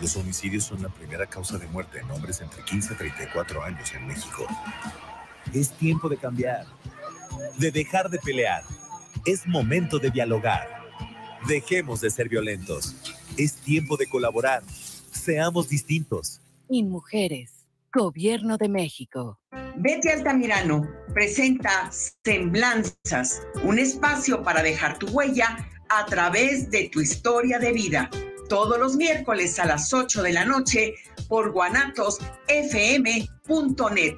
Los homicidios son la primera causa de muerte en hombres entre 15 y 34 años en México. Es tiempo de cambiar, de dejar de pelear. Es momento de dialogar. Dejemos de ser violentos. Es tiempo de colaborar. Seamos distintos. Y mujeres, Gobierno de México. Betty Altamirano presenta Semblanzas, un espacio para dejar tu huella a través de tu historia de vida. Todos los miércoles a las 8 de la noche por guanatosfm.net.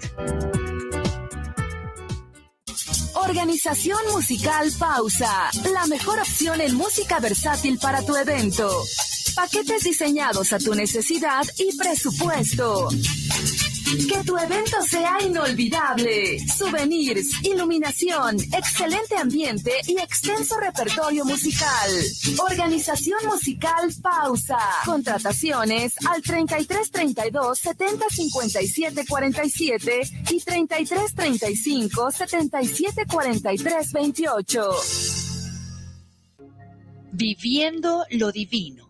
Organización Musical Pausa, la mejor opción en música versátil para tu evento. Paquetes diseñados a tu necesidad y presupuesto. Que tu evento sea inolvidable. Souvenirs, iluminación, excelente ambiente y extenso repertorio musical. Organización musical Pausa. Contrataciones al 33 32 70 57 47 y 33 35 77 43 28. Viviendo lo divino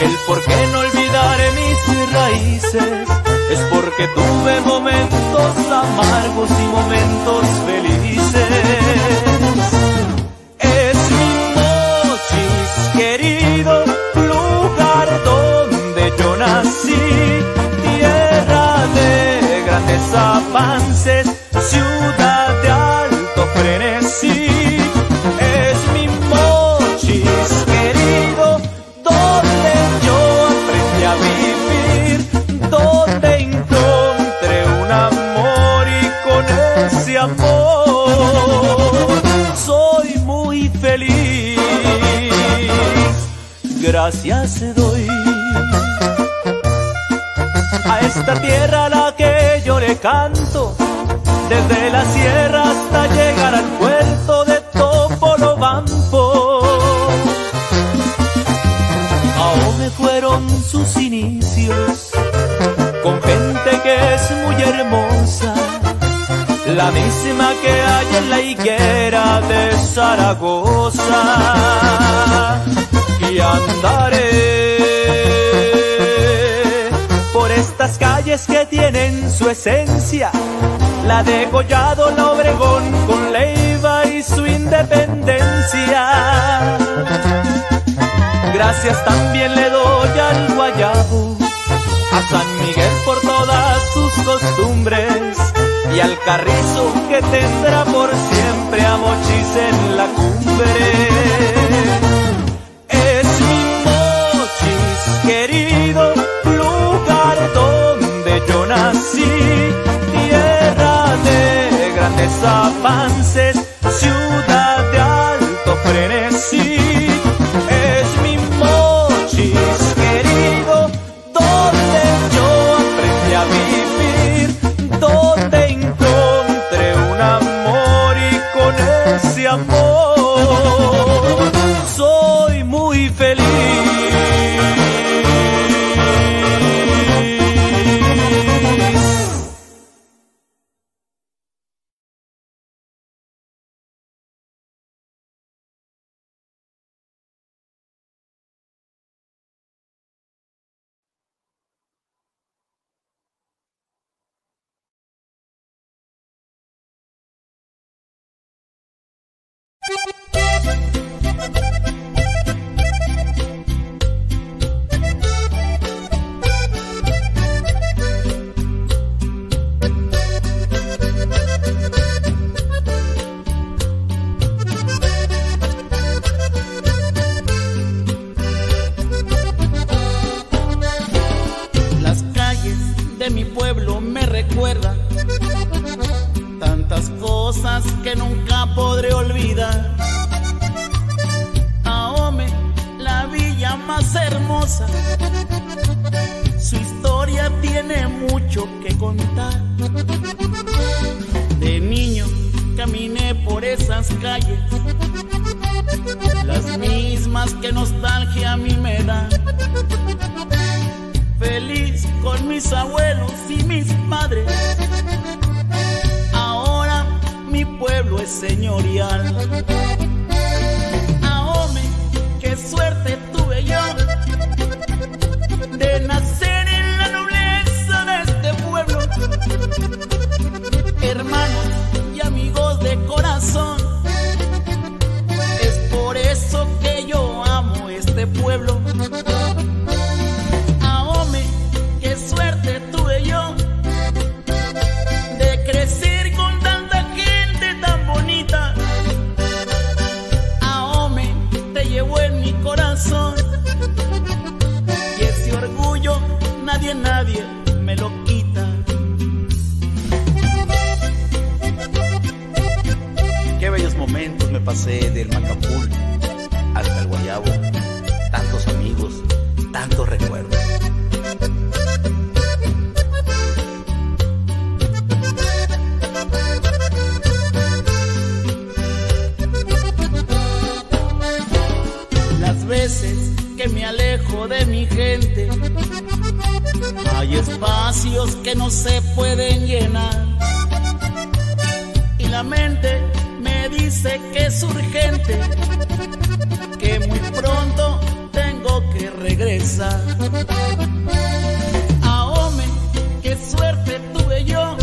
El por qué no olvidaré mis raíces es porque tuve momentos amargos y momentos felices. Es mi mochis, querido lugar donde yo nací, tierra de grandes avances amor soy muy feliz. Gracias doy a esta tierra a la que yo le canto, desde la sierra hasta llegar al puerto de Topolobampo. Aún me fueron sus inicios con gente que es muy hermosa la misma que hay en la higuera de Zaragoza. Y andaré por estas calles que tienen su esencia, la de Collado, la Obregón, con Leiva y su independencia. Gracias también le doy al Guayabo, a San Miguel por todas sus costumbres y al carrizo que tendrá por siempre a Mochis en la cumbre. De niño caminé por esas calles, las mismas que nostalgia a mí me da. Feliz con mis abuelos y mis padres. Ahora mi pueblo es señorial que me alejo de mi gente. Hay espacios que no se pueden llenar. Y la mente me dice que es urgente, que muy pronto tengo que regresar. Ahome, qué suerte tuve yo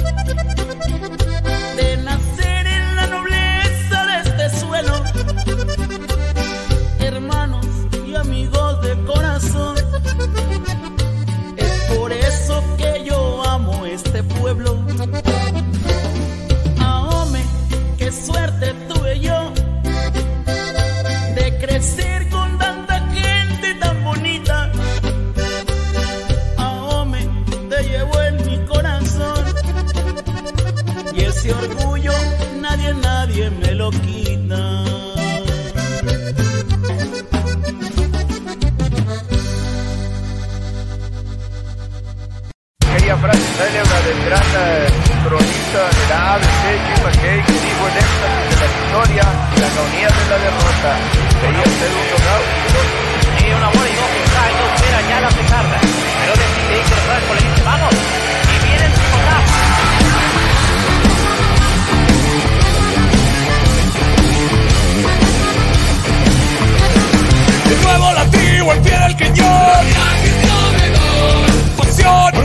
de ABC, Cuba Cake, dijo en éxtasis de la victoria, la agonía de la derrota. Quería ser un knockout. Sí, una bola y no que cae, no espera ya la pesarda. Pero decide ir por Franco, le dice, vamos. Y viene el picotazo. De nuevo latigo el pie del cañón. Pasión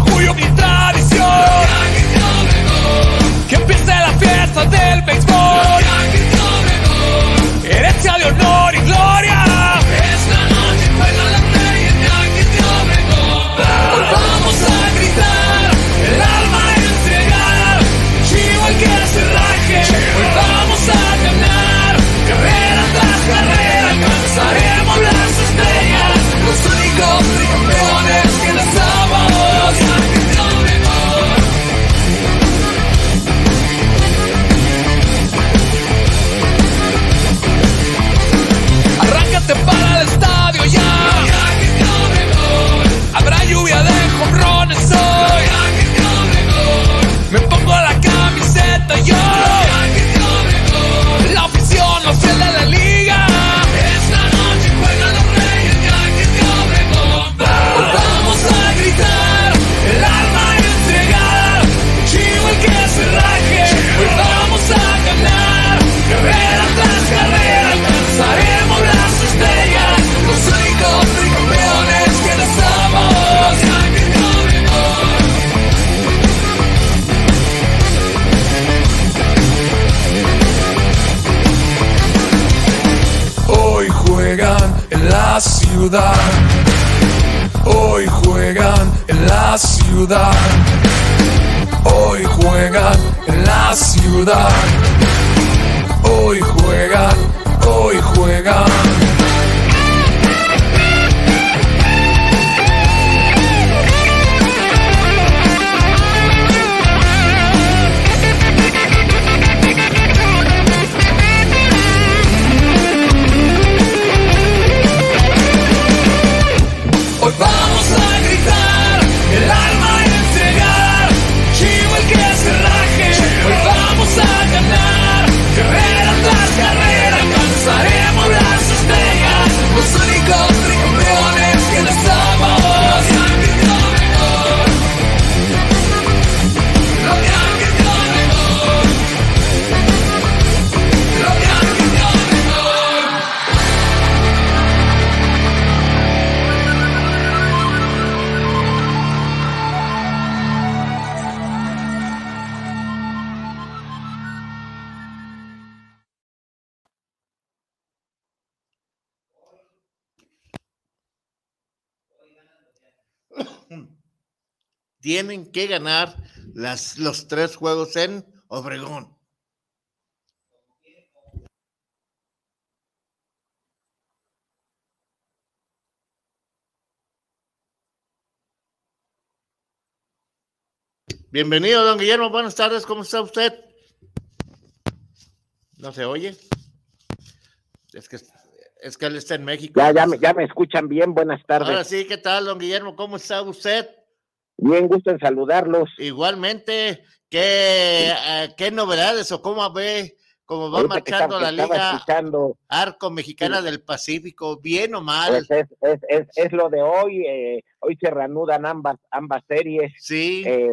Hoy juegan en la ciudad. Hoy juegan en la ciudad. Hoy juegan, hoy juegan. Tienen que ganar las, los tres juegos en Obregón. Bienvenido, don Guillermo. Buenas tardes. ¿Cómo está usted? ¿No se oye? Es que, es que él está en México. Ya, ya me, ya me escuchan bien, buenas tardes. Ahora sí, ¿qué tal, don Guillermo? ¿Cómo está usted? Bien, gusto en saludarlos. Igualmente, ¿qué, eh, qué novedades o cómo ve, cómo va Ahorita que marchando estaba- la que Liga escuchando, Arco Mexicana del Pacífico? ¿Bien o mal? pues es, es, es, es lo de hoy. eh, hoy se reanudan ambas, ambas series. Sí. eh,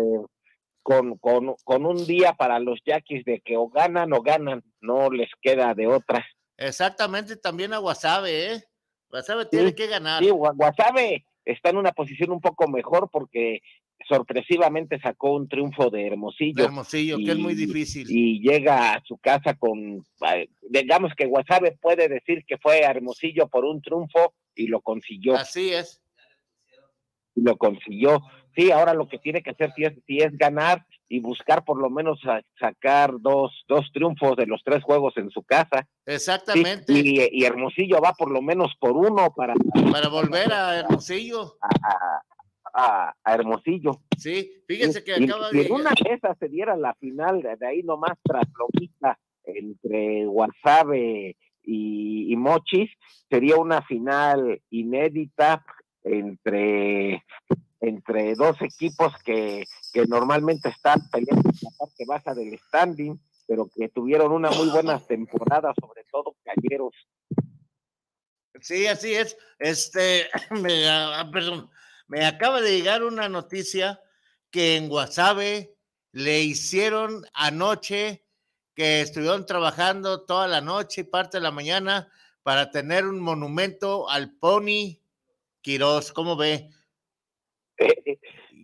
con, con, con un día para los Yaquis de que o ganan o ganan, no les queda de otra. Exactamente, también a Guasave, ¿eh? Guasave tiene que ganar. Sí, Gua- Guasave está en una posición un poco mejor porque sorpresivamente sacó un triunfo de Hermosillo. De Hermosillo, que es muy difícil. Y llega a su casa con, digamos que Guasave puede decir que fue a Hermosillo por un triunfo y lo consiguió. Así es. Y lo consiguió. Sí, ahora lo que tiene que hacer sí es, sí es ganar y buscar por lo menos sa- sacar dos, dos triunfos de los tres juegos en su casa. Sí, Exactamente. y, y Hermosillo va por lo menos por uno para, Para volver a Hermosillo. a, a- a Hermosillo. Sí, fíjense que acaba y de en una de esas se diera la final, de de ahí nomás tras lomita entre Guasave y, y Mochis, sería una final inédita entre, entre dos equipos que, que normalmente están peleando en la parte baja del standing, pero que tuvieron una muy buena temporada, sobre todo Calleros. Sí, así es. Este, me, ah, perdón, me acaba de llegar una noticia que en Guasave le hicieron anoche que estuvieron trabajando toda la noche y parte de la mañana para tener un monumento al Pony Quirós. ¿Cómo ve?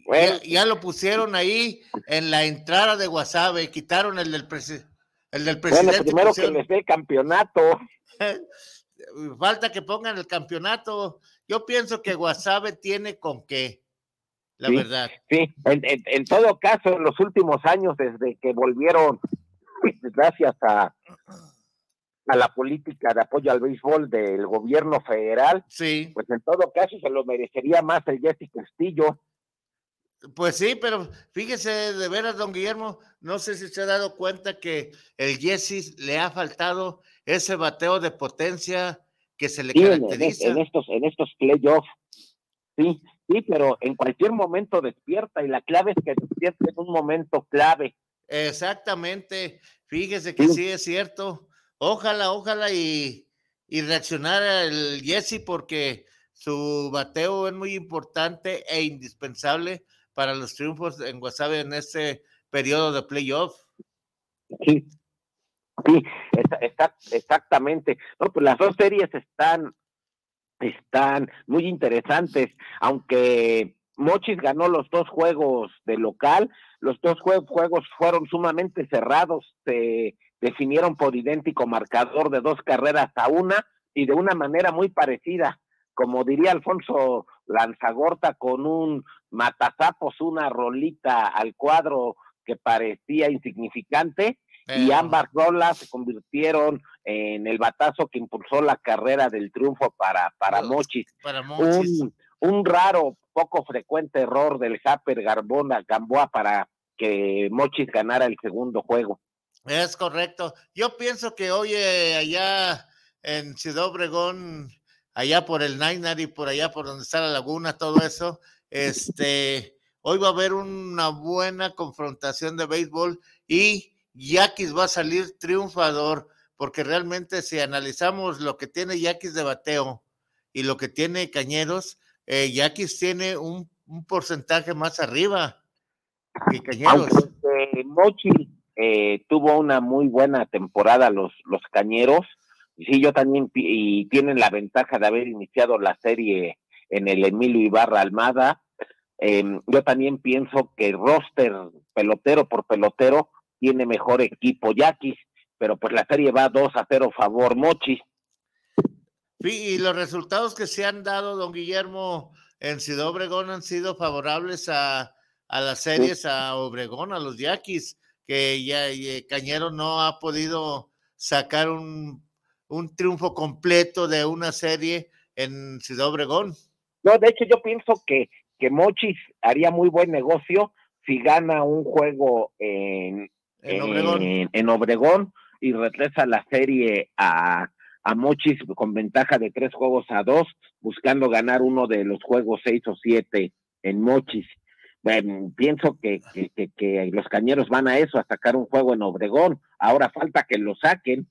Bueno. ya, ya lo pusieron ahí en la entrada de Guasave, quitaron el del, presi- el del Bueno, presidente. primero que les dé el campeonato. Falta que pongan el campeonato. Yo pienso que Guasave tiene con qué, la Sí, verdad. Sí, en, en- en todo caso, en los últimos años, desde que volvieron, gracias a, a la política de apoyo al béisbol del gobierno federal, sí. pues en todo caso se lo merecería más el Jesse Castillo. Pues sí, pero fíjese de veras, don Guillermo, no sé si se ha dado cuenta que el Jesse le ha faltado ese bateo de potencia que se le Sí, en- caracteriza. en estos, en estos playoffs. Sí, sí, pero en cualquier momento despierta y la clave es que despierta en un momento clave. Exactamente, fíjese que sí es cierto. Ojalá, ojalá y, y reaccionara el Jesse porque su bateo es muy importante e indispensable para los triunfos en Guasave en este periodo de playoff. Sí, sí, está, exactamente. No, pues las dos series están, están muy interesantes, aunque Mochis ganó los dos juegos de local, los dos jue- juegos fueron sumamente cerrados, se definieron por idéntico marcador de dos carreras a una y de una manera muy parecida como diría Alfonso Lanzagorta, con un matazapos, una rolita al cuadro que parecía insignificante, y ambas rolas se convirtieron en el batazo que impulsó la carrera del triunfo para, para Mochis. Para Mochis. Un, un raro, poco frecuente error del Japper Garbona Gamboa para que Mochis ganara el segundo juego. Es correcto. Yo pienso que hoy eh, allá en Ciudad Obregón, allá por el Nainar y por allá por donde está la laguna, todo eso, este, hoy va a haber una buena confrontación de béisbol y Yaquis va a salir triunfador, porque realmente si analizamos lo que tiene Yaquis de bateo y lo que tiene Cañeros, eh, Yaquis tiene un, un porcentaje más arriba que Cañeros. Aunque Mochis eh, tuvo una muy buena temporada los, los cañeros, y sí, yo también, y tienen la ventaja de haber iniciado la serie en el Emilio Ibarra Almada. em, yo también pienso que roster pelotero por pelotero tiene mejor equipo Yaquis, pero pues la serie va 2 a 0 favor Mochis. Y los resultados que se han dado, don Guillermo, en Ciudad Obregón han sido favorables a, a las series, a Obregón, a los Yaquis, que ya eh, Cañero no ha podido sacar un, un triunfo completo de una serie en Ciudad Obregón. No, de hecho yo pienso que, que Mochis haría muy buen negocio si gana un juego en, En Obregón. en, en Obregón y regresa la serie a, a Mochis con ventaja de tres juegos a dos, buscando ganar uno de los juegos seis o siete en Mochis. Em, pienso que, que, que- que los cañeros van a eso, a sacar un juego en Obregón. Ahora falta que lo saquen.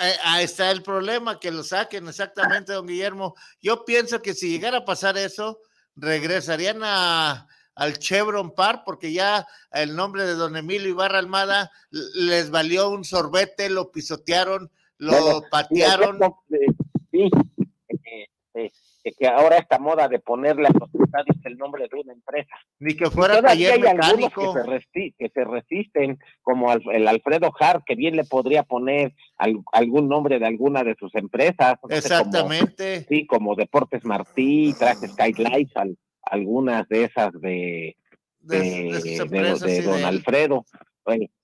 Eh, Ahí está el problema, que lo saquen exactamente, don Guillermo. Yo pienso que si llegara a pasar eso, regresarían a, al Chevron Park, porque ya el nombre de don Emilio Ibarra Almada les valió un sorbete, lo pisotearon, lo Bueno, patearon. eh, Sí, eh, eh, que ahora esta moda de ponerle a los estadios el nombre de una empresa. Ni que fuera taller hay algunos mecánico. que se, que se resisten, como al- el Alfredo Hart, que bien le podría poner al- algún nombre de alguna de sus empresas. no sé, como- Exactamente. sí, como Deportes Martí, Trajes Skylights, al- algunas de esas de, De- de, de sus de- empresas, de sí, de don. Alfredo.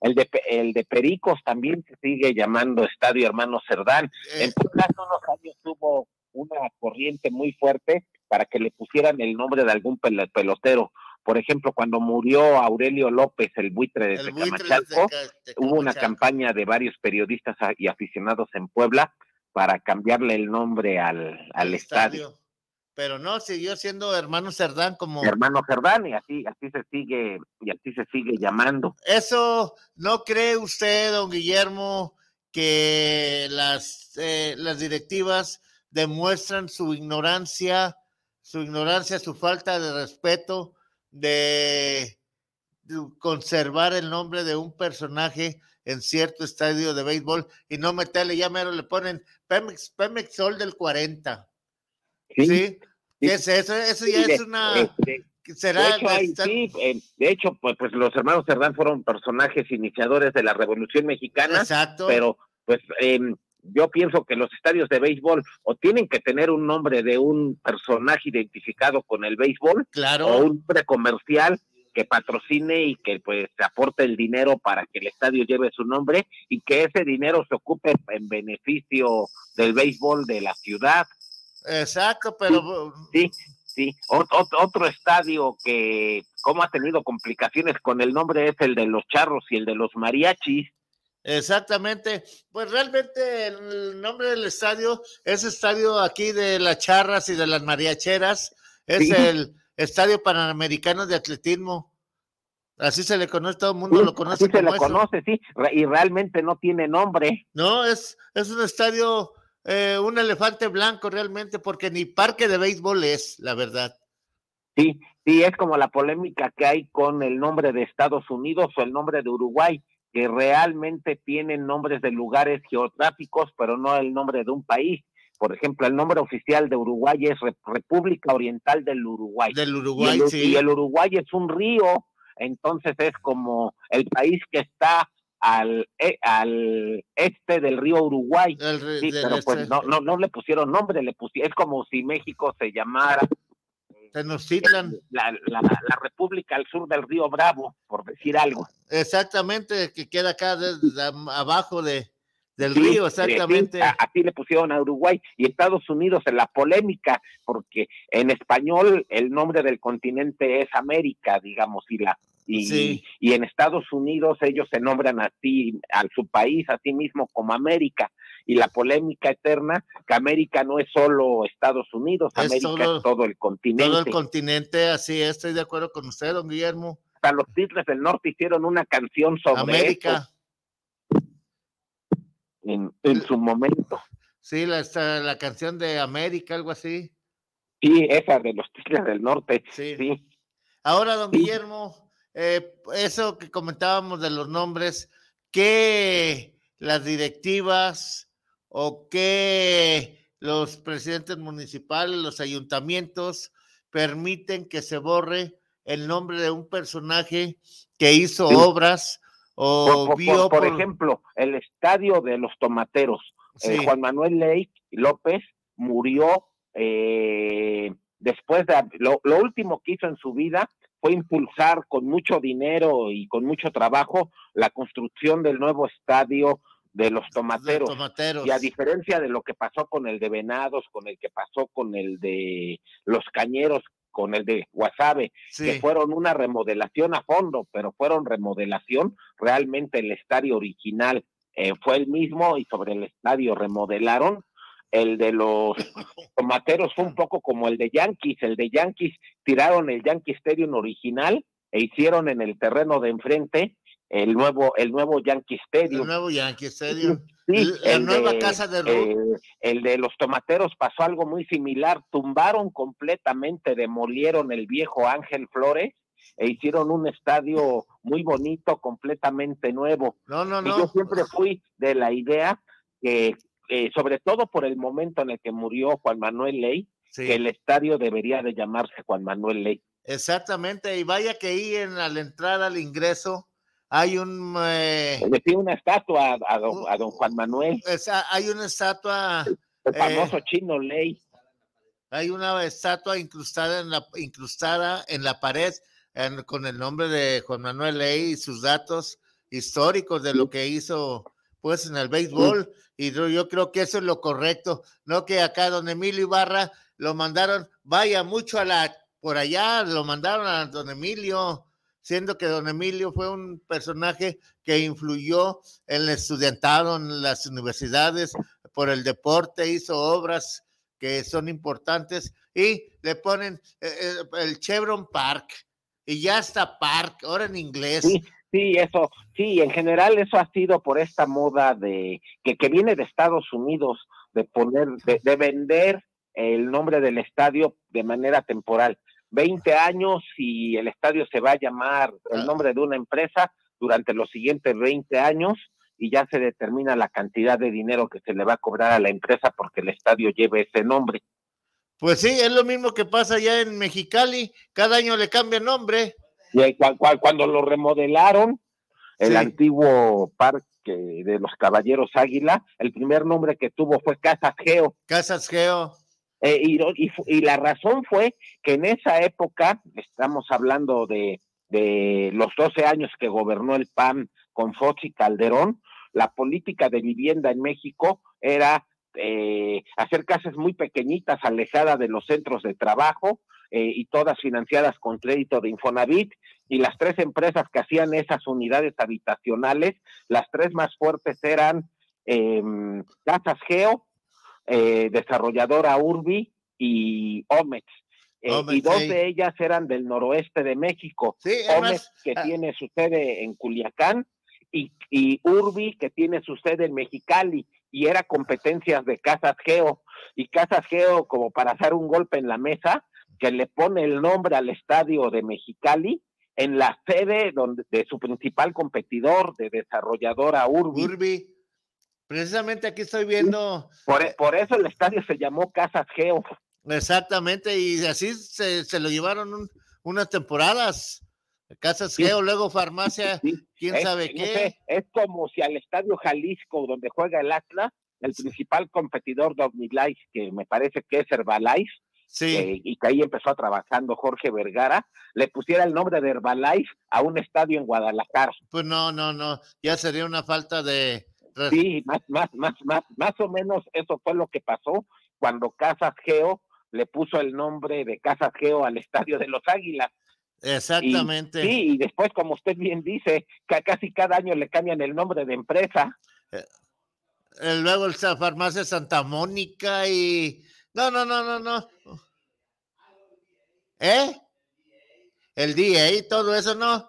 El de, el de Pericos también se sigue llamando Estadio Hermano Cerdán. Eh. En hace unos años tuvo una corriente muy fuerte para que le pusieran el nombre de algún pel- pelotero. Por ejemplo, cuando murió Aurelio López, el buitre de Tecamachalco, Teca- hubo una campaña de varios periodistas y aficionados en Puebla para cambiarle el nombre al, al estadio. Pero no, siguió siendo hermano Cerdán como... Hermano Cerdán, y así, así se sigue, y así se sigue llamando. Eso, ¿no cree usted, don Guillermo, que las, eh, las directivas demuestran su ignorancia, su ignorancia, su falta de respeto de, conservar el nombre de un personaje en cierto estadio de béisbol y no meterle, ya mero le ponen Pemex, Pemex Sol del 40. ¿Sí? ¿Qué es eso? Eso ya Sí, es de- una... ¿Será de hecho, hay- está- sí, eh, de hecho, pues, pues los hermanos Cerdán fueron personajes iniciadores de la Revolución Mexicana, Exacto. pero pues em, yo pienso que los estadios de béisbol o tienen que tener un nombre de un personaje identificado con el béisbol, Claro. o un nombre comercial que patrocine y que pues aporte el dinero para que el estadio lleve su nombre y que ese dinero se ocupe en beneficio del béisbol de la ciudad. Exacto, pero Sí, sí. Ot- ot- otro estadio que, como ha tenido complicaciones con el nombre, es el de los charros y el de los mariachis. Exactamente. Pues realmente el nombre del estadio es estadio aquí de las charras y de las mariacheras. Es Sí. el Estadio Panamericano de Atletismo. Así se le conoce, todo el mundo Sí, lo conoce. así se como le eso. conoce, sí, y realmente no tiene nombre. No, es, es un estadio, eh, un elefante blanco realmente, porque ni parque de béisbol es, la verdad. Sí, sí, es como la polémica que hay con el nombre de Estados Unidos o el nombre de Uruguay, que realmente tienen nombres de lugares geográficos, pero no el nombre de un país. Por ejemplo, el nombre oficial de Uruguay es Re- República Oriental del Uruguay. Del Uruguay, y el, sí. y el Uruguay es un río, entonces es como el país que está al, e- al este del río Uruguay. El- Sí, del pero pues este. no, no, no le pusieron nombre, le pusieron, es como si México se llamara Tenochtitlan. la, la, la República al sur del río Bravo, por decir algo. Exactamente, que queda acá de- de am- abajo de, del Sí, río, sí, exactamente. a- así le pusieron a Uruguay y Estados Unidos en la polémica, porque en español el nombre del continente es América, digamos, y la y, Sí. y en Estados Unidos ellos se nombran así a su país, a sí mismo como América. Y la polémica eterna, que América no es solo Estados Unidos, Es América todo- es todo el continente. Todo el continente, así es, estoy de acuerdo con usted, don Guillermo. Hasta los Tigres del Norte hicieron una canción sobre América. en, en su momento. Sí, la, esta- la canción de América, algo así. Sí, esa de los Tigres del Norte. Sí. sí. Ahora, don Guillermo, eh, eso que comentábamos de los nombres, ¿qué las directivas o qué los presidentes municipales, los ayuntamientos permiten que se borre el nombre de un personaje que hizo Sí. obras o Por, vio por por- ejemplo, el estadio de los tomateros. Eh. Juan Manuel Ley López murió eh, después de lo, lo último que hizo en su vida fue impulsar con mucho dinero y con mucho trabajo la construcción del nuevo estadio de los tomateros. tomateros. Y a diferencia de lo que pasó con el de Venados, con el que pasó con el de los Cañeros, con el de Guasave, Sí. que fueron una remodelación a fondo, pero fueron remodelación, realmente el estadio original eh, fue el mismo y sobre el estadio remodelaron. El de los tomateros fue un poco como el de Yankees. El de Yankees tiraron el Yankee Stadium original e hicieron en el terreno de enfrente el nuevo, el nuevo Yankee Stadium. el nuevo Yankee Stadium. Sí, la el nueva de, casa de Ruth. eh, el de los tomateros pasó algo muy similar, tumbaron completamente, demolieron el viejo Ángel Flores e hicieron un estadio muy bonito, completamente nuevo. No, no, Y no. yo siempre fui de la idea que, eh, sobre todo por el momento en el que murió Juan Manuel Ley, Sí. que el estadio debería de llamarse Juan Manuel Ley. Exactamente, y vaya que ahí en, al entrar al ingreso hay un eh, Le pido una estatua a, a don, a don Juan Manuel, esa- hay una estatua, el eh, famoso chino Ley. hay una estatua incrustada en la incrustada en la pared en- con el nombre de Juan Manuel Ley y sus datos históricos de lo que hizo pues en el béisbol. Y yo, yo creo que eso es lo correcto, no que acá don Emilio Ibarra lo mandaron, vaya mucho a la por allá, lo mandaron a don Emilio, siendo que don Emilio fue un personaje que influyó en el estudiantado, en las universidades, por el deporte, hizo obras que son importantes y le ponen eh, eh, el Chevron Park y ya está Park, ahora en inglés. Sí, sí, eso, sí, en general eso ha sido por esta moda de que, que viene de Estados Unidos, de poner, de, de vender el nombre del estadio de manera temporal. 20 años y el estadio se va a llamar el nombre de una empresa durante los siguientes 20 años y ya se determina la cantidad de dinero que se le va a cobrar a la empresa porque el estadio lleve ese nombre. Pues sí, es lo mismo que pasa allá en Mexicali, cada año le cambia nombre. Y cuando lo remodelaron, el Sí. antiguo parque de los Caballeros Águila, el primer nombre que tuvo fue Casas Geo. Casas Geo. Eh, y, y y la razón fue que en esa época, estamos hablando de, de los 12 años que gobernó el PAN con Fox y Calderón, la política de vivienda en México era eh, hacer casas muy pequeñitas, alejadas de los centros de trabajo eh, y todas financiadas con crédito de Infonavit. Y las tres empresas que hacían esas unidades habitacionales, las tres más fuertes eran em, Casas Geo, eh, desarrolladora Urbi y Omex. Eh, Omex, y dos sí. de ellas eran del noroeste de México. Sí, además, Omex, que ah. tiene su sede en Culiacán, y, y Urbi, que tiene su sede en Mexicali, y era competencias de Casas Geo. Y Casas Geo, como para hacer un golpe en la mesa, que le pone el nombre al estadio de Mexicali en la sede donde, de su principal competidor, de desarrolladora Urbi. Urbi. Precisamente aquí estoy viendo. Por, e- por eso el estadio se llamó Casas Geo. Exactamente, y así se, se lo llevaron un- unas temporadas. Casas Sí. Geo, luego farmacia, quién Es- sabe no qué. sé, es como si al Estadio Jalisco, donde juega el Atlas, el principal competidor de OmniLife, que me parece que es Herbalife, Sí. eh, y que ahí empezó trabajando Jorge Vergara, le pusiera el nombre de Herbalife a un estadio en Guadalajara. Pues no, no, no, ya sería una falta de... Sí, más, más, más, más, más o menos eso fue lo que pasó cuando Casas Geo le puso el nombre de Casas Geo al estadio de los Águilas. Y- Exactamente. sí, y después, como usted bien dice, que casi cada año le cambian el nombre de empresa. Eh, luego el farmacia Santa Mónica y... No, no, no, no, no. ¿Eh? El día y todo eso, ¿no?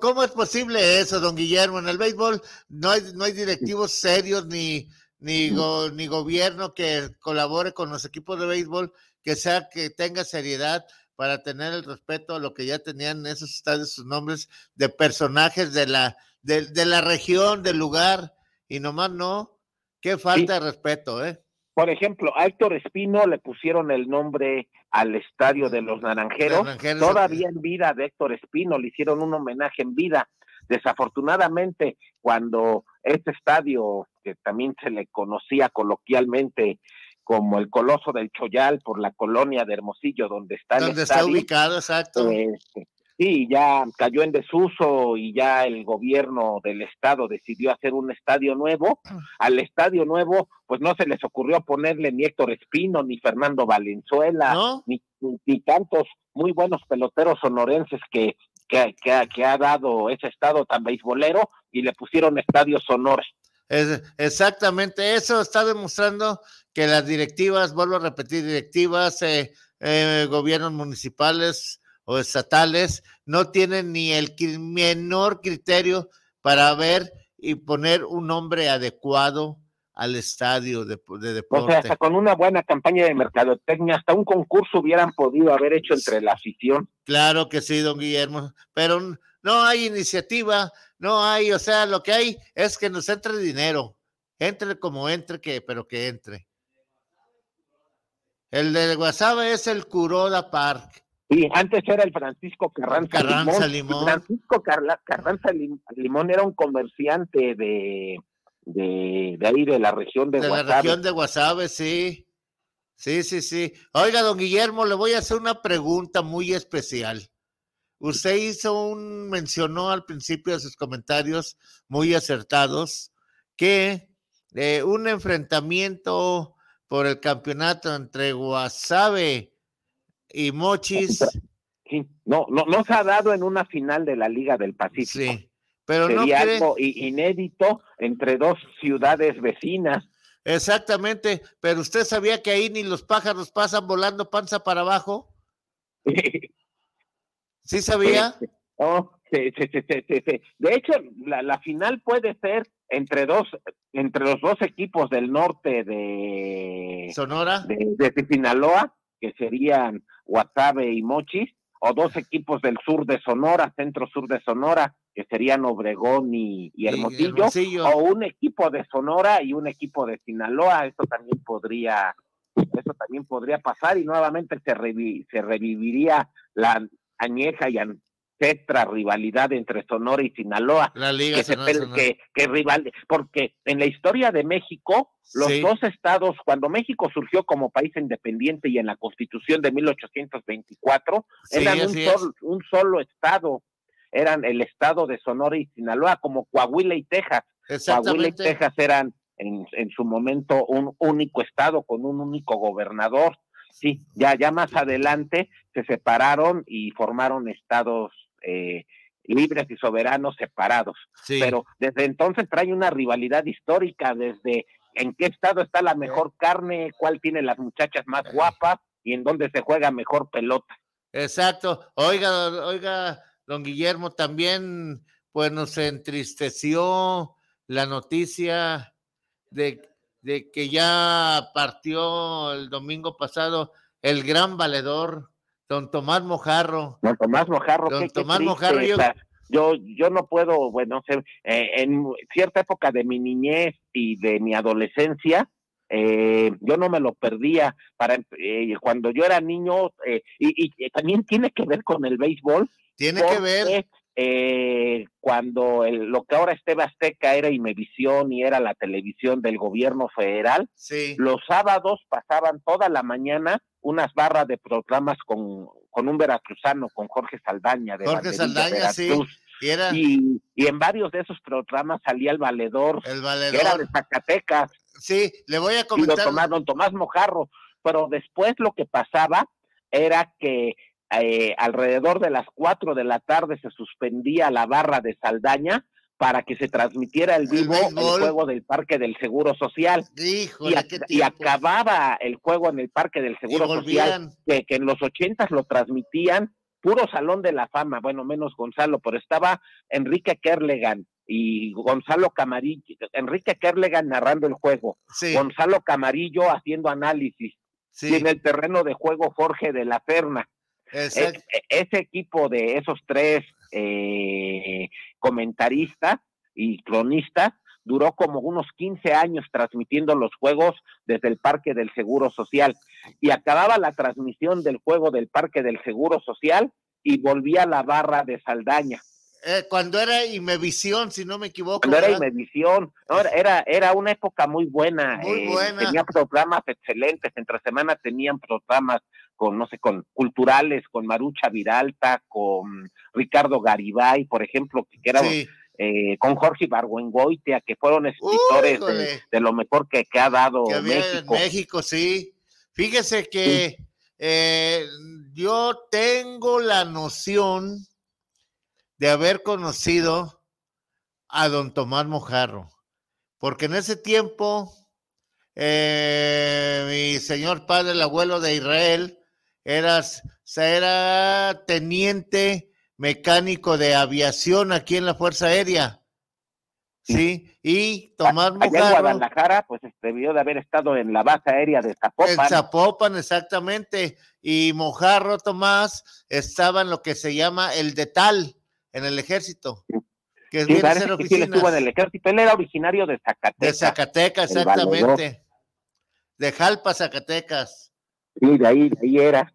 ¿Cómo es posible eso, don Guillermo? En el béisbol no hay, no hay directivos serios ni, ni, go- ni gobierno que colabore con los equipos de béisbol, que sea que tenga seriedad para tener el respeto a lo que ya tenían en esos estadios sus nombres de personajes de la, de, de la región, del lugar, y nomás no. Qué falta de respeto, ¿eh? Por ejemplo, a Héctor Espino le pusieron el nombre al estadio de los Naranjeros. Naranjeros, Todavía en vida de Héctor Espino le hicieron un homenaje en vida. Desafortunadamente, cuando este estadio, que también se le conocía coloquialmente como el Coloso del Choyal por la colonia de Hermosillo, donde está el Donde está estadio, ubicado, exacto. este, sí, ya cayó en desuso y ya el gobierno del estado decidió hacer un estadio nuevo. Al estadio nuevo, pues no se les ocurrió ponerle ni Héctor Espino, ni Fernando Valenzuela, ni, ni- ni tantos muy buenos peloteros sonorenses que, que, que ha- que ha dado ese estado tan beisbolero y le pusieron estadio sonoro. Es- exactamente, eso está demostrando que las directivas, vuelvo a repetir, directivas, eh, eh, gobiernos municipales o estatales, no tienen ni el menor criterio para ver y poner un nombre adecuado al estadio de, de O sea, deporte. hasta con una buena campaña de mercadotecnia, hasta un concurso hubieran podido haber hecho entre la afición. Claro que sí, don Guillermo, pero no hay iniciativa, no hay, o sea, lo que hay es que nos entre dinero, entre como entre, que, pero que entre. El de Guasave es el Curoda Park. Sí, antes era el Francisco Carranza, Carranza Limón. Limón. Francisco Carla- Carranza Lim- Limón era un comerciante de, de, de ahí, de la región de, De la Guasave. región de Guasave, sí. Sí, sí, sí. Oiga, don Guillermo, le voy a hacer una pregunta muy especial. Usted hizo un, mencionó al principio de sus comentarios muy acertados que eh, un enfrentamiento por el campeonato entre Guasave y Mochis, Sí, no, no, no se ha dado en una final de la Liga del Pacífico. Sí, pero no Sería cree- algo inédito entre dos ciudades vecinas. exactamente, pero usted sabía que ahí ni los pájaros pasan volando panza para abajo. ¿Sí sabía? Oh, sí, sí, sí, sí, sí, sí. De hecho, la, la final puede ser entre dos, entre los dos equipos del norte de Sonora. de, de Sinaloa, que serían Guasave y Mochis, o dos equipos del sur de Sonora, centro sur de Sonora, que serían Obregón y, y Hermosillo, o un equipo de Sonora y un equipo de Sinaloa, eso también podría, eso también podría pasar y nuevamente se, revi- se reviviría la añeja y ancestra rivalidad entre Sonora y Sinaloa. La Liga que, se Sonora, pel- Sonora. que- que rival, porque en la historia de México, los Sí. dos estados, cuando México surgió como país independiente y en la constitución de 1824, Sí, eran un, sol- un solo estado, eran el estado de Sonora y Sinaloa, como Coahuila y Texas. Coahuila y. Texas eran en, en su momento un único estado con un único gobernador. Sí, ya, ya más adelante se separaron y formaron estados eh, libres y soberanos separados. Sí. Pero desde entonces trae una rivalidad histórica desde en qué estado está la mejor carne, cuál tiene las muchachas más guapas y en dónde se juega mejor pelota. Exacto. Oiga, oiga, don Guillermo, también pues nos entristeció la noticia de, de que ya partió el domingo pasado el gran valedor, don Tomás Mojarro. Don Tomás Mojarro, Don qué- Tomás Mojarro, yo- yo, yo no puedo, bueno, ser, eh, en cierta época de mi niñez y de mi adolescencia, eh, yo no me lo perdía. Para eh, cuando yo era niño, eh, y, y- y también tiene que ver con el béisbol. Tiene que ver. Eh, cuando el- lo que ahora es TV Azteca era Imevisión y era la televisión del gobierno federal, Sí. los sábados pasaban toda la mañana unas barras de programas con, con un veracruzano, con Jorge Saldaña de Jorge Saldaña, sí. Y era Y, y en varios de esos programas salía el valedor, el que era de Zacatecas, Sí, le voy a y comentar. Tomás, don Tomás Mojarro. Pero después lo que pasaba era que eh, alrededor de las 4 de la tarde se suspendía la barra de Saldaña para que se transmitiera el vivo el, béisbol. juego del Parque del Seguro Social. Y, Híjole, acababa el juego en el Parque del Seguro Social, que, que en los ochentas lo transmitían puro salón de la fama, bueno, menos Gonzalo, pero estaba Enrique Kerlegan y Gonzalo Camarillo, Enrique Kerlegan narrando el juego, Sí, Gonzalo Camarillo haciendo análisis, sí, y en el terreno de juego Jorge de la Serna. Exacto. E- e- ese equipo de esos tres eh, comentaristas y cronistas duró como unos 15 años transmitiendo los juegos desde el Parque del Seguro Social y acababa la transmisión del juego del Parque del Seguro Social y volvía la barra de Saldaña. Eh, cuando era Imevisión, si no me equivoco. Cuando era. Imevisión, era, era una época muy buena. Muy eh, buena. Tenía programas excelentes. Entre semana tenían programas con, no sé, con culturales, con Marucha Viralta, con Ricardo Garibay, por ejemplo, que era Sí, eh, con Jorge Barguengoitia, que fueron escritores de, lo mejor que, que ha dado que México. México, sí. Fíjese que eh, yo tengo la noción de haber conocido a don Tomás Mojarro, porque en ese tiempo eh, mi señor padre, el abuelo de Israel, era, era teniente mecánico de aviación aquí en la Fuerza Aérea. Sí, y Tomás Allá en. Guadalajara, pues este, debió de haber estado en la base aérea de En Zapopan. Zapopan, exactamente. Y Mojarro Tomás estaba en lo que se llama el detal en el ejército. Que Sí, viene a ser que sí, estuvo en el ejército. Él era originario de Zacatecas. de Zacatecas, exactamente. De Jalpa, Zacatecas. Sí, ahí, era.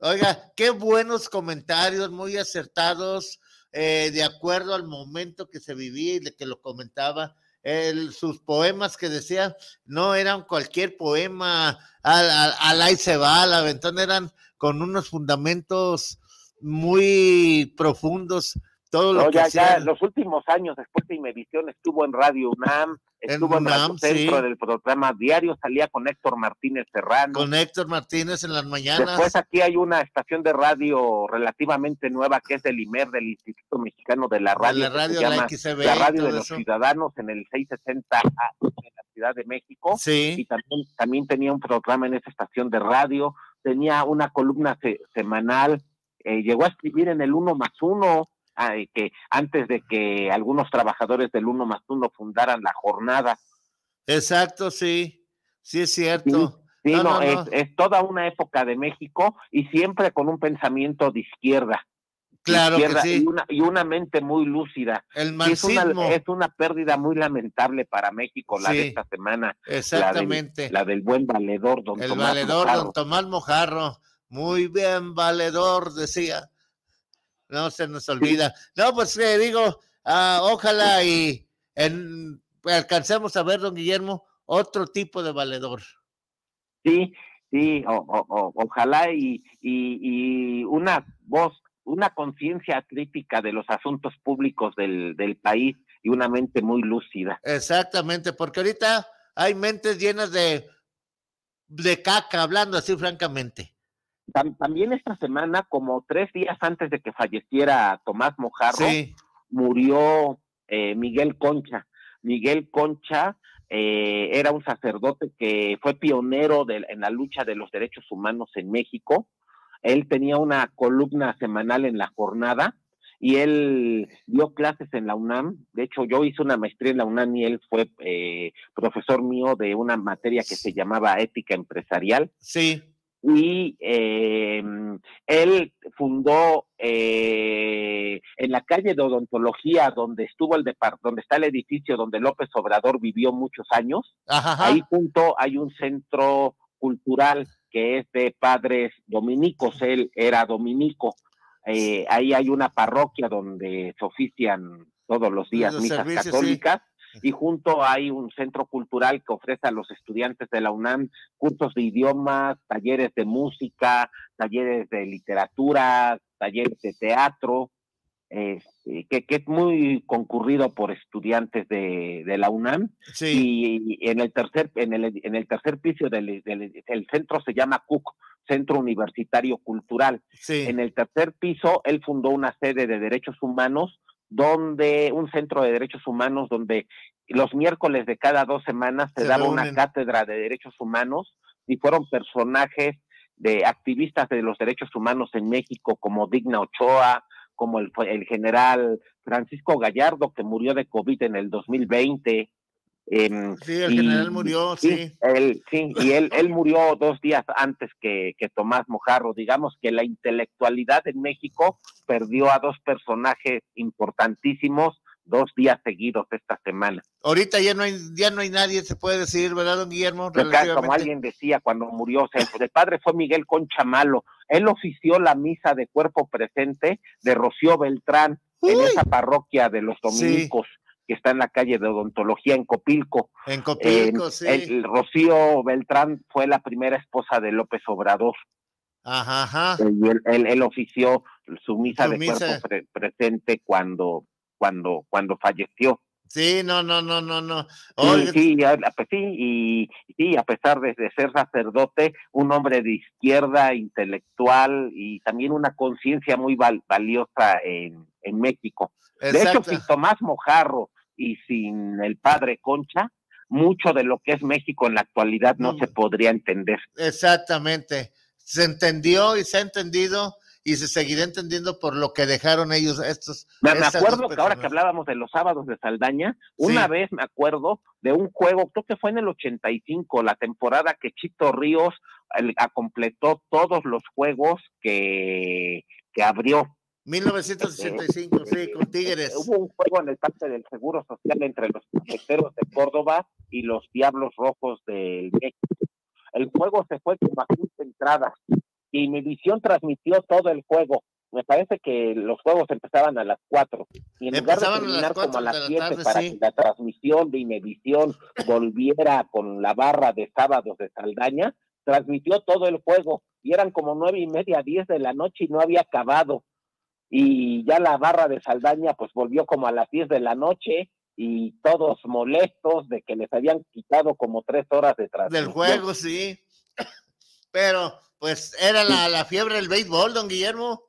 Oiga, qué buenos comentarios, muy acertados, eh, de acuerdo al momento que se vivía y de que lo comentaba. El- sus poemas que decía no eran cualquier poema al, al, al se va, al aventón, eran con unos fundamentos muy profundos. Todo lo No, que ya, ya, los últimos años después de Imevisión estuvo en Radio UNAM, estuvo en, UNAM, Radio Centro sí. del programa Diario, salía con Héctor Martínez Serrano. con Héctor Martínez en las mañanas. Después aquí hay una estación de radio relativamente nueva que es del IMER, del Instituto Mexicano de la Radio, la que se radio, la llama la y Radio de los eso. Ciudadanos en el 660 A de la Ciudad de México. Sí. Y también, también tenía un programa en esa estación de radio, tenía una columna se- semanal, eh, llegó a escribir en el Uno más Uno, ah, eh, que antes de que algunos trabajadores del Uno más Uno fundaran la jornada. Exacto, sí. Sí, es cierto. Sí, No, no, no, es, no. es toda una época de México y siempre con un pensamiento de izquierda. Claro que sí. Y una, y una mente muy lúcida. El Sí, es, una, marxismo. es una pérdida muy lamentable para México la de esta semana. la del- Exactamente. La del, buen valedor, don El Tomás valedor, Mojarro. don Tomás Mojarro. Muy bien, valedor, decía. No se nos olvida. No, pues eh, digo, ah, ojalá y en, alcancemos a ver, don Guillermo, otro tipo de valedor. Sí, sí, o- o- o- ojalá y, y, y una voz, una conciencia crítica de los asuntos públicos del, del país y una mente muy lúcida. Exactamente, porque ahorita hay mentes llenas de, de caca, hablando así francamente. Tam- También esta semana, como tres días antes de que falleciera Tomás Mojarro, Sí, murió eh, Miguel Concha. Miguel Concha eh, era un sacerdote que fue pionero de- en la lucha de los derechos humanos en México. Él tenía una columna semanal en la jornada y él dio clases en la UNAM. De hecho, yo hice una maestría en la UNAM y él fue eh, profesor mío de una materia que se llamaba ética empresarial sí, y eh, él fundó eh, en la calle de odontología donde estuvo el donde está el edificio donde López Obrador vivió muchos años ajá, ajá. ahí junto hay un centro cultural que es de padres dominicos él era dominico eh, ahí hay una parroquia donde se ofician todos los días Los misas sí. Y junto hay un centro cultural que ofrece a los estudiantes de la UNAM cursos de idiomas, talleres de música, talleres de literatura, talleres de teatro, este, que, que es muy concurrido por estudiantes de, de la UNAM. Y, y en el tercer en el, en el tercer piso del, del- el centro se llama CUC Centro Universitario Cultural. En el tercer piso él fundó una sede de derechos humanos donde un centro de derechos humanos donde los miércoles de cada dos semanas se, Se daba reúnen. una cátedra de derechos humanos y fueron personajes de activistas de los derechos humanos en México como Digna Ochoa, como el, el general Francisco Gallardo que murió de COVID en el 2020. Em, Sí, el y- general murió, sí. Él, sí, y él, él murió dos días antes que, que Tomás Mojarro. Digamos que la intelectualidad en México perdió a dos personajes importantísimos dos días seguidos esta semana. Ahorita ya no hay, ya no hay nadie, se puede decir, ¿verdad, don Guillermo? Acá, como alguien decía cuando murió, el padre fue Miguel Concha Malo. Él ofició la misa de cuerpo presente de Rocío Beltrán en esa parroquia de los dominicos que está en la calle de odontología en Copilco. En Copilco, Eh, sí. el- Rocío Beltrán fue la primera esposa de López Obrador. Ajá, ajá. Eh, Y él, él- él ofició su misa Su de misa. cuerpo pre- presente cuando, cuando, cuando falleció. Sí, no, no, no, no, no. Sí, Oye, sí, ya- pues sí, y sí, a pesar de, de ser sacerdote, un hombre de izquierda, intelectual y también una conciencia muy val- valiosa en, en México. De hecho, sin Tomás Mojarro y sin el padre Concha, mucho de lo que es México en la actualidad no se podría entender. Exactamente. Se entendió y se ha entendido y se seguirá entendiendo por lo que dejaron ellos estos. Me, acuerdo que ahora que hablábamos de los sábados de Saldaña, una Sí. vez me acuerdo de un juego, creo que fue en el 85, la temporada que Chito Ríos el- completó todos los juegos que, que abrió. 1985, sí, con Tigres. Hubo un juego en el Parque del Seguro Social entre los Paqueteros de Córdoba y los Diablos Rojos del México. El juego se fue a 15 entradas y mi visión transmitió todo el juego. Me parece que los juegos empezaban a las 4 y en lugar de Empezaban a las terminar como a 4 de las la 7 tarde, para sí. que la transmisión de Inevisión volviera con la barra de sábados de Saldaña, transmitió todo el juego y eran como nueve y media, 10 de la noche y no había acabado y ya la barra de Saldaña pues volvió como a las 10 de la noche y todos molestos de que les habían quitado como tres horas de Del juego, sí. Pero, pues, era la, la fiebre del béisbol, don Guillermo.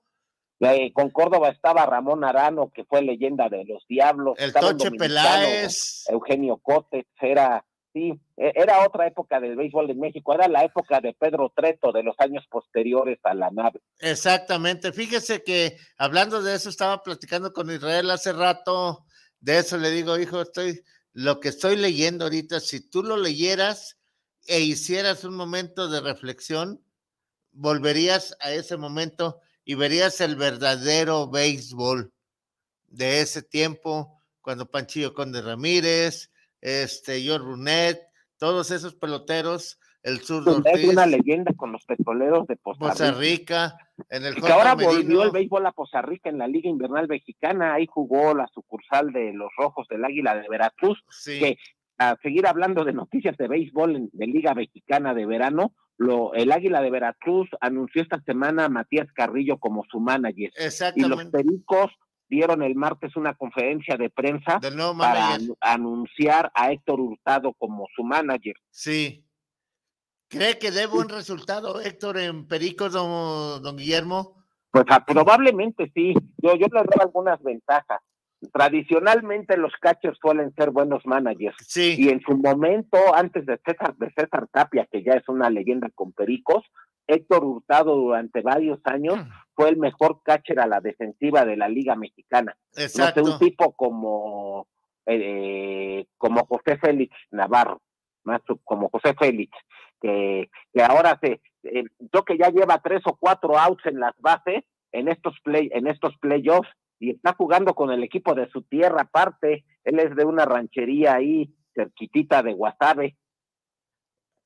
Eh, con Córdoba estaba Ramón Arano, que fue leyenda de los Diablos. El Toche Peláez. Eugenio Cotes, era, sí, e- era otra época del béisbol en México, era la época de Pedro Treto de los años posteriores a la nave. Exactamente. Fíjese que hablando de eso, estaba platicando con Israel hace rato. De eso le digo, hijo, estoy, lo que estoy leyendo ahorita, si tú lo leyeras e hicieras un momento de reflexión, volverías a ese momento y verías el verdadero béisbol de ese tiempo, cuando Panchillo Conde Ramírez, este, George Brunet, todos esos peloteros, el sur Es Ortiz, una leyenda con los petroleros de Poza Costa Rica. Rica, en el Y que ahora Merino. volvió el béisbol a Poza Rica en la Liga Invernal Mexicana, ahí jugó la sucursal de los Rojos del Águila de Veracruz, Sí. que a seguir hablando de noticias de béisbol en- de Liga Mexicana de verano, lo, el Águila de Veracruz anunció esta semana a Matías Carrillo como su manager. Y los Exactamente. Pericos dieron el martes una conferencia de prensa nuevo para anunciar a Héctor Hurtado como su manager. Sí. ¿Cree que dé buen resultado Héctor en Pericos, don, don Guillermo? Pues ah, probablemente sí. Yo, yo le doy algunas ventajas. Tradicionalmente los catchers suelen ser buenos managers. Sí. Y en su momento, antes de César, de César Tapia, que ya es una leyenda con Pericos, Héctor Hurtado durante varios años Mm. fue el mejor catcher a la defensiva de la Liga Mexicana. Exacto. No sé, un tipo como, eh, como José Félix Navarro, más como José Félix, que, que ahora se, eh, yo que ya lleva tres o cuatro outs en las bases en estos play, en estos playoffs y está jugando con el equipo de su tierra aparte, él es de una ranchería ahí cerquitita de Guasave.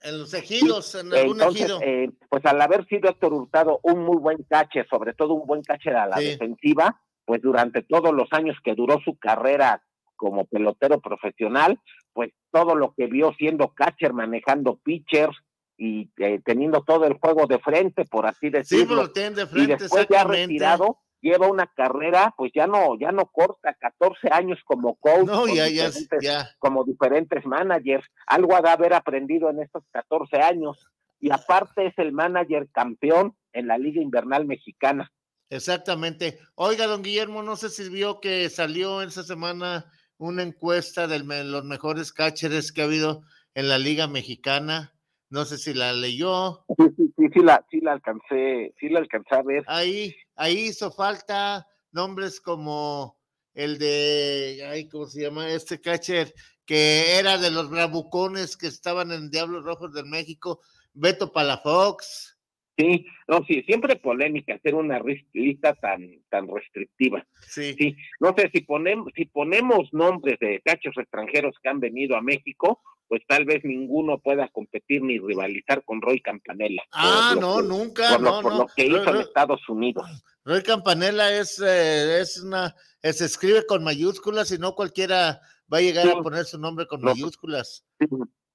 En los ejidos, en algún Entonces, ejido. eh, pues al haber sido Héctor Hurtado un muy buen catcher, sobre todo un buen catcher a la Sí. defensiva, pues durante todos los años que duró su carrera como pelotero profesional, pues todo lo que vio siendo catcher, manejando pitchers y eh, teniendo todo el juego de frente, por así Sí, decirlo. pero lo de y frente, después ya exactamente. retirado, lleva una carrera, pues ya no, ya no corta, 14 años como coach, No, con ya, ya, diferentes- ya. como diferentes managers, algo ha de haber aprendido en estos 14 años, y aparte es el manager campeón en la Liga Invernal Mexicana. Exactamente. Oiga, don Guillermo, no sé si vio que salió esa semana una encuesta de los mejores catchers que ha habido en la Liga Mexicana. No sé si la leyó. Sí, sí, sí, sí la, sí la alcancé, sí la alcancé a ver. Ahí, ahí hizo falta nombres como el de, ay, ¿cómo se llama? Este catcher que era de los bravucones que estaban en Diablos Rojos del México, Beto Palafox. Sí, no, sí, siempre polémica hacer una lista tan, tan restrictiva. Sí. Sí, no sé si ponemos, si ponemos nombres de cachos extranjeros que han venido a México, pues tal vez ninguno pueda competir ni rivalizar con Roy Campanella. Ah, lo no, que- nunca, por lo, no, por no. lo que hizo Roy- en Estados Unidos. Roy Campanella es, eh, es una, eh, se escribe con mayúsculas y no cualquiera va a llegar Sí. a poner su nombre con No. mayúsculas.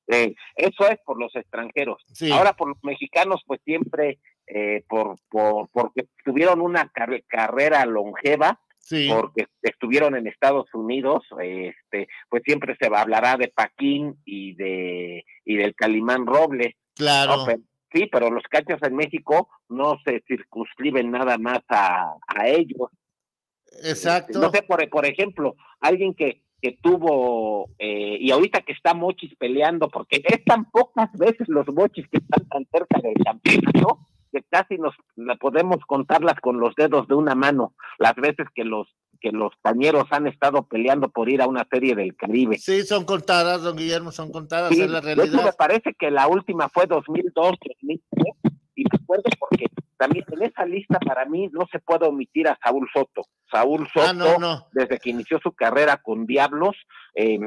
Eh, eso es por los extranjeros. Sí. Ahora por los mexicanos, pues siempre eh, por, por porque tuvieron una car- carrera longeva, Sí. porque estuvieron en Estados Unidos, este, pues siempre se hablará de Paquín y de y del Calimán Robles. Claro. No, pero- sí, pero los cachos en México no se circunscriben nada más a, a ellos. Exacto. No sé, por, por ejemplo, alguien que, que tuvo, eh, y ahorita que está Mochis peleando, porque es tan pocas veces los Mochis que están tan cerca del campeonato, que casi nos la podemos contarlas con los dedos de una mano, las veces que los que los cañeros han estado peleando por ir a una serie del Caribe. Sí, son contadas, don Guillermo, son contadas, Sí, es la hecho, me realidad. parece que la última fue 2002, 2003, y me acuerdo porque también en esa lista para mí no se puede omitir a Saúl Soto. Saúl Soto, Ah, no, no. desde que inició su carrera con Diablos, eh,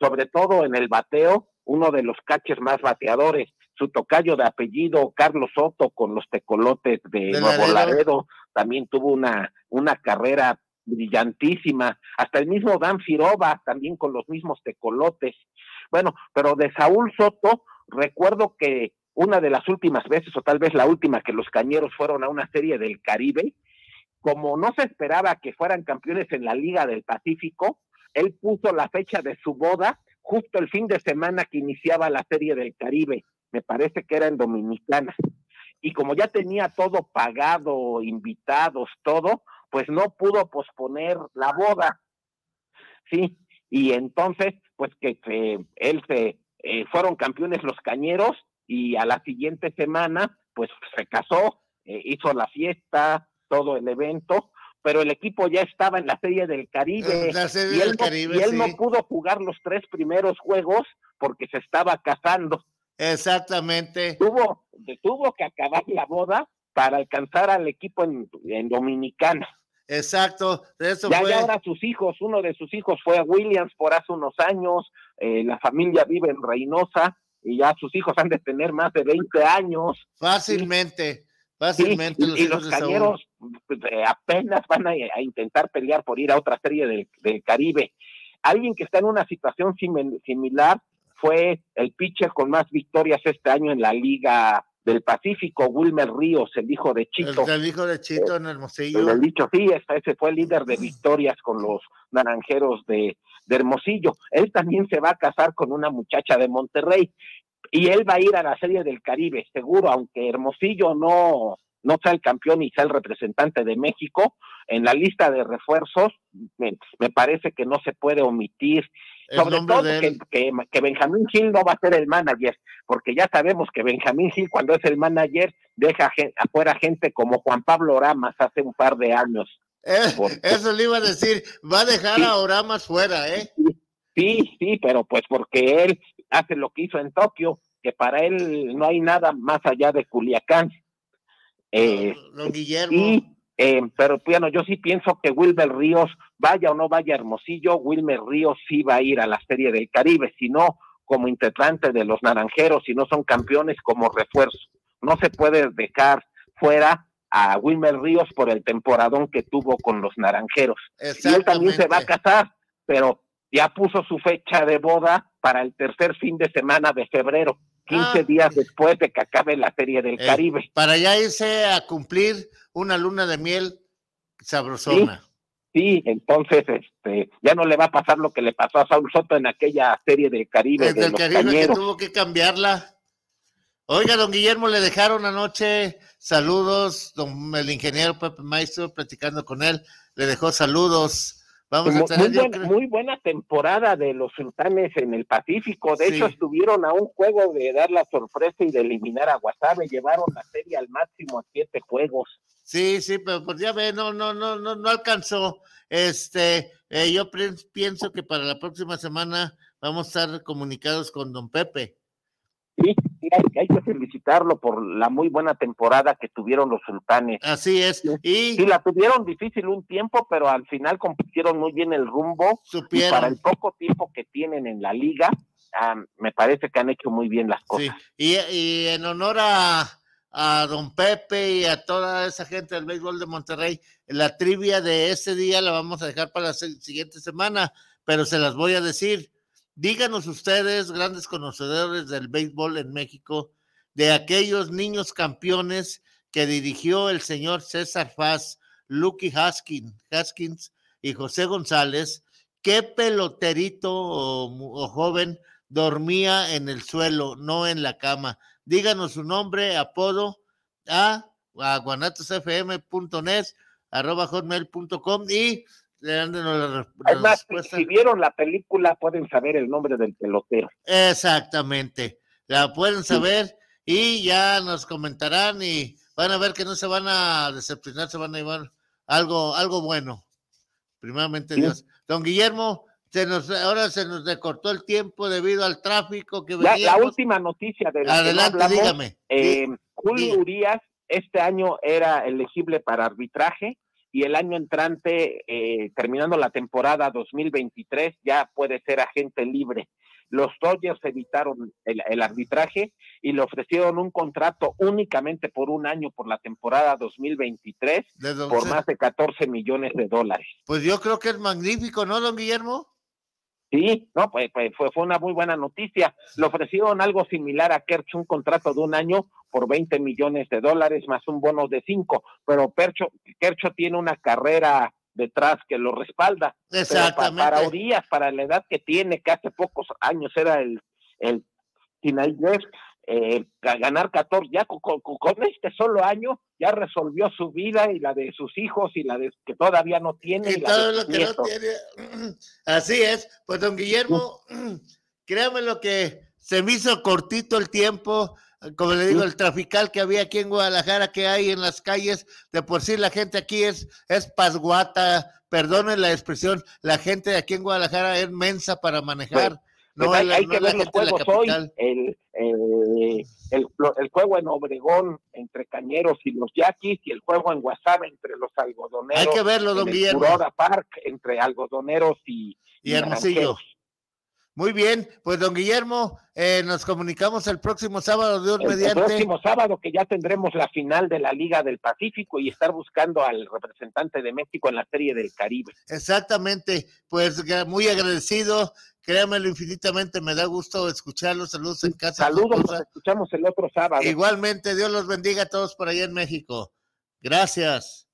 sobre todo en el bateo, uno de los catchers más bateadores. Su tocayo de apellido, Carlos Soto, con los tecolotes de, De Nuevo Laredo. Laredo, también tuvo una, una carrera brillantísima. Hasta el mismo Dan Firova, también con los mismos tecolotes. Bueno, pero de Saúl Soto, recuerdo que una de las últimas veces, o tal vez la última, que los cañeros fueron a una serie del Caribe, como no se esperaba que fueran campeones en la Liga del Pacífico, él puso la fecha de su boda justo el fin de semana que iniciaba la serie del Caribe. Me parece que era en Dominicana. Y como ya tenía todo pagado, invitados, todo, pues no pudo posponer la boda. Sí, y entonces, pues que se- él se, eh, fueron campeones los cañeros y a la siguiente semana, pues se casó, eh, hizo la fiesta, todo el evento, pero el equipo ya estaba en la Serie del Caribe. La Serie y él, del no, Caribe, y él sí. no pudo jugar los tres primeros juegos porque se estaba casando. Exactamente. Tuvo, tuvo que acabar la boda para alcanzar al equipo en, en Dominicana. Exacto. Eso ya, fue. ya ahora sus hijos, uno de sus hijos fue a Williams por hace unos años, eh, la familia vive en Reynosa y ya sus hijos han de tener más de 20 años. Fácilmente, fácilmente. y, los y cañeros pues, eh, apenas van a, a intentar pelear por ir a otra serie del, del Caribe. Alguien que está en una situación simi- similar fue el pitcher con más victorias este año en la Liga del Pacífico, Wilmer Ríos, el hijo de Chito. El, el hijo de Chito en Hermosillo. El dicho, sí, ese ese fue el líder de victorias con los naranjeros de, de Hermosillo. Él también se va a casar con una muchacha de Monterrey y él va a ir a la Serie del Caribe, seguro, aunque Hermosillo no, no sea el campeón y sea el representante de México, en la lista de refuerzos me, me parece que no se puede omitir. El Sobre todo que, que, que Benjamín Gil no va a ser el manager, porque ya sabemos que Benjamín Gil cuando es el manager deja gen- afuera gente como Juan Pablo Ramas hace un par de años. Eh, eso le iba a decir. Va a dejar a Oramas fuera, ¿eh? Sí, sí, pero pues porque él hace lo que hizo en Tokio, que para él no hay nada más allá de Culiacán. Eh, Don Guillermo. y, eh, pero bueno, yo sí pienso que Wilmer Ríos, vaya o no vaya a Hermosillo, Wilmer Ríos sí va a ir a la Serie del Caribe, si no, como integrante de los naranjeros y no son campeones como refuerzo. No se puede dejar fuera a Wilmer Ríos por el temporadón que tuvo con los naranjeros. Y él también se va a casar, pero ya puso su fecha de boda para el tercer fin de semana de febrero, 15 Ah. días después de que acabe la Serie del Eh, Caribe. Para ya irse a cumplir una luna de miel sabrosona. Sí, entonces este, ya no le va a pasar lo que le pasó a Saúl Soto en aquella Serie del Caribe Desde de el los Caribe que Cañeros. tuvo que cambiarla. Oiga, don Guillermo, le dejaron anoche saludos, don, el ingeniero Pepe Maestro, platicando con él, le dejó saludos. Vamos a Muy, tener, muy yo buena, creo- muy buena temporada de los sultanes en el Pacífico. De Sí. hecho, estuvieron a un juego de dar la sorpresa y de eliminar a Guasave. Llevaron la serie al máximo a siete juegos. Sí, sí, pero pues ya ve, no, no, no, no, no alcanzó. Este, eh, yo pienso que para la próxima semana vamos a estar comunicados con don Pepe. Sí, hay, hay que felicitarlo por la muy buena temporada que tuvieron los sultanes. Así es. Y Sí, la tuvieron difícil un tiempo, pero al final compusieron muy bien el rumbo. Y supieron. para el poco tiempo que tienen en la liga, me parece que han hecho muy bien las cosas. Sí, y, y en honor a, a don Pepe y a toda esa gente del béisbol de Monterrey, la trivia de ese día la vamos a dejar para la siguiente semana, pero se las voy a decir. Díganos ustedes, grandes conocedores del béisbol en México, de aquellos niños campeones que dirigió el señor César Faz, Lucky Haskins, Haskins y José González, qué peloterito o, joven dormía en el suelo, no en la cama. Díganos su nombre, apodo a, a hotmail.com y la Además, si, respuesta. si vieron la película, pueden saber el nombre del pelotero. Exactamente. La pueden saber y ya nos comentarán y van a ver que no se van a decepcionar, se van a llevar algo, algo bueno. Primeramente Sí. Dios. Don Guillermo, se nos, ahora se nos recortó el tiempo debido al tráfico que La, la última noticia de la que Adelante, hablamos, dígame. eh, Julio. Urias este año era elegible para arbitraje y el año entrante, eh, terminando la temporada 2023, ya puede ser agente libre. Los Dodgers evitaron el, el arbitraje y le ofrecieron un contrato únicamente por un año por la temporada 2023 De don por más de 14 millones de dólares. Pues yo creo que es magnífico, ¿no, don Guillermo? Sí, no, pues, pues fue, fue una muy buena noticia. Le ofrecieron algo similar a Kerch, un contrato de un año por 20 millones de dólares más un bono de 5, pero Percho, Kercho tiene una carrera detrás que lo respalda. Exactamente. para Urias, para la edad que tiene, que hace pocos años era el, el eh, ga- ganar 14, ya con, con- con este solo año ya resolvió su vida y la de sus hijos y la de que todavía no tiene. Y y la todo de lo que no tiene. Así es. Pues, don Guillermo, créame lo que se me hizo cortito el tiempo. Como le digo, el trafical que había aquí en Guadalajara, que hay en las calles, de por sí la gente aquí es, es pasguata, perdonen la expresión, la gente de aquí en Guadalajara es mensa para manejar. Pues no hay, es la- hay no que ver los juegos hoy. El, eh, el, el juego en Obregón entre Cañeros y los Yaquis y el juego en Guasave entre los algodoneros. Hay que verlo, don el Guillermo. Park entre algodoneros y, Y Hermosillo. naranjeros. Muy bien, pues don Guillermo, eh, nos comunicamos el próximo sábado, Dios El, el mediante. próximo sábado que ya tendremos la final de la Liga del Pacífico y estar buscando al representante de México en la Serie del Caribe. Exactamente, pues muy agradecido, créamelo infinitamente, me da gusto escucharlos, saludos en casa. Saludos, nos escuchamos el otro sábado. Igualmente, Dios los bendiga a todos por allá en México. Gracias.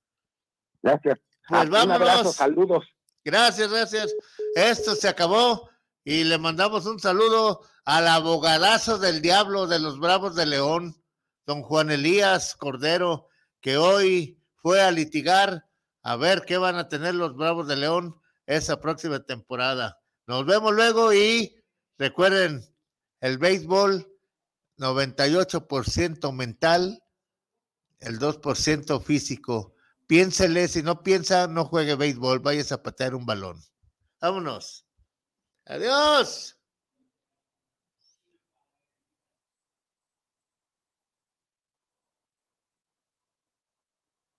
Gracias. Pues Un vámonos. abrazo, saludos. Gracias, gracias. Esto se acabó y le mandamos un saludo al abogadazo del diablo de los Bravos de León, don Juan Elías Cordero, que hoy fue a litigar a ver qué van a tener los Bravos de León esa próxima temporada. Nos vemos luego y recuerden, el béisbol 98% mental, el 2% físico. Piénsele, si no piensa, no juegue béisbol, vaya a patear un balón. Vámonos. Adiós.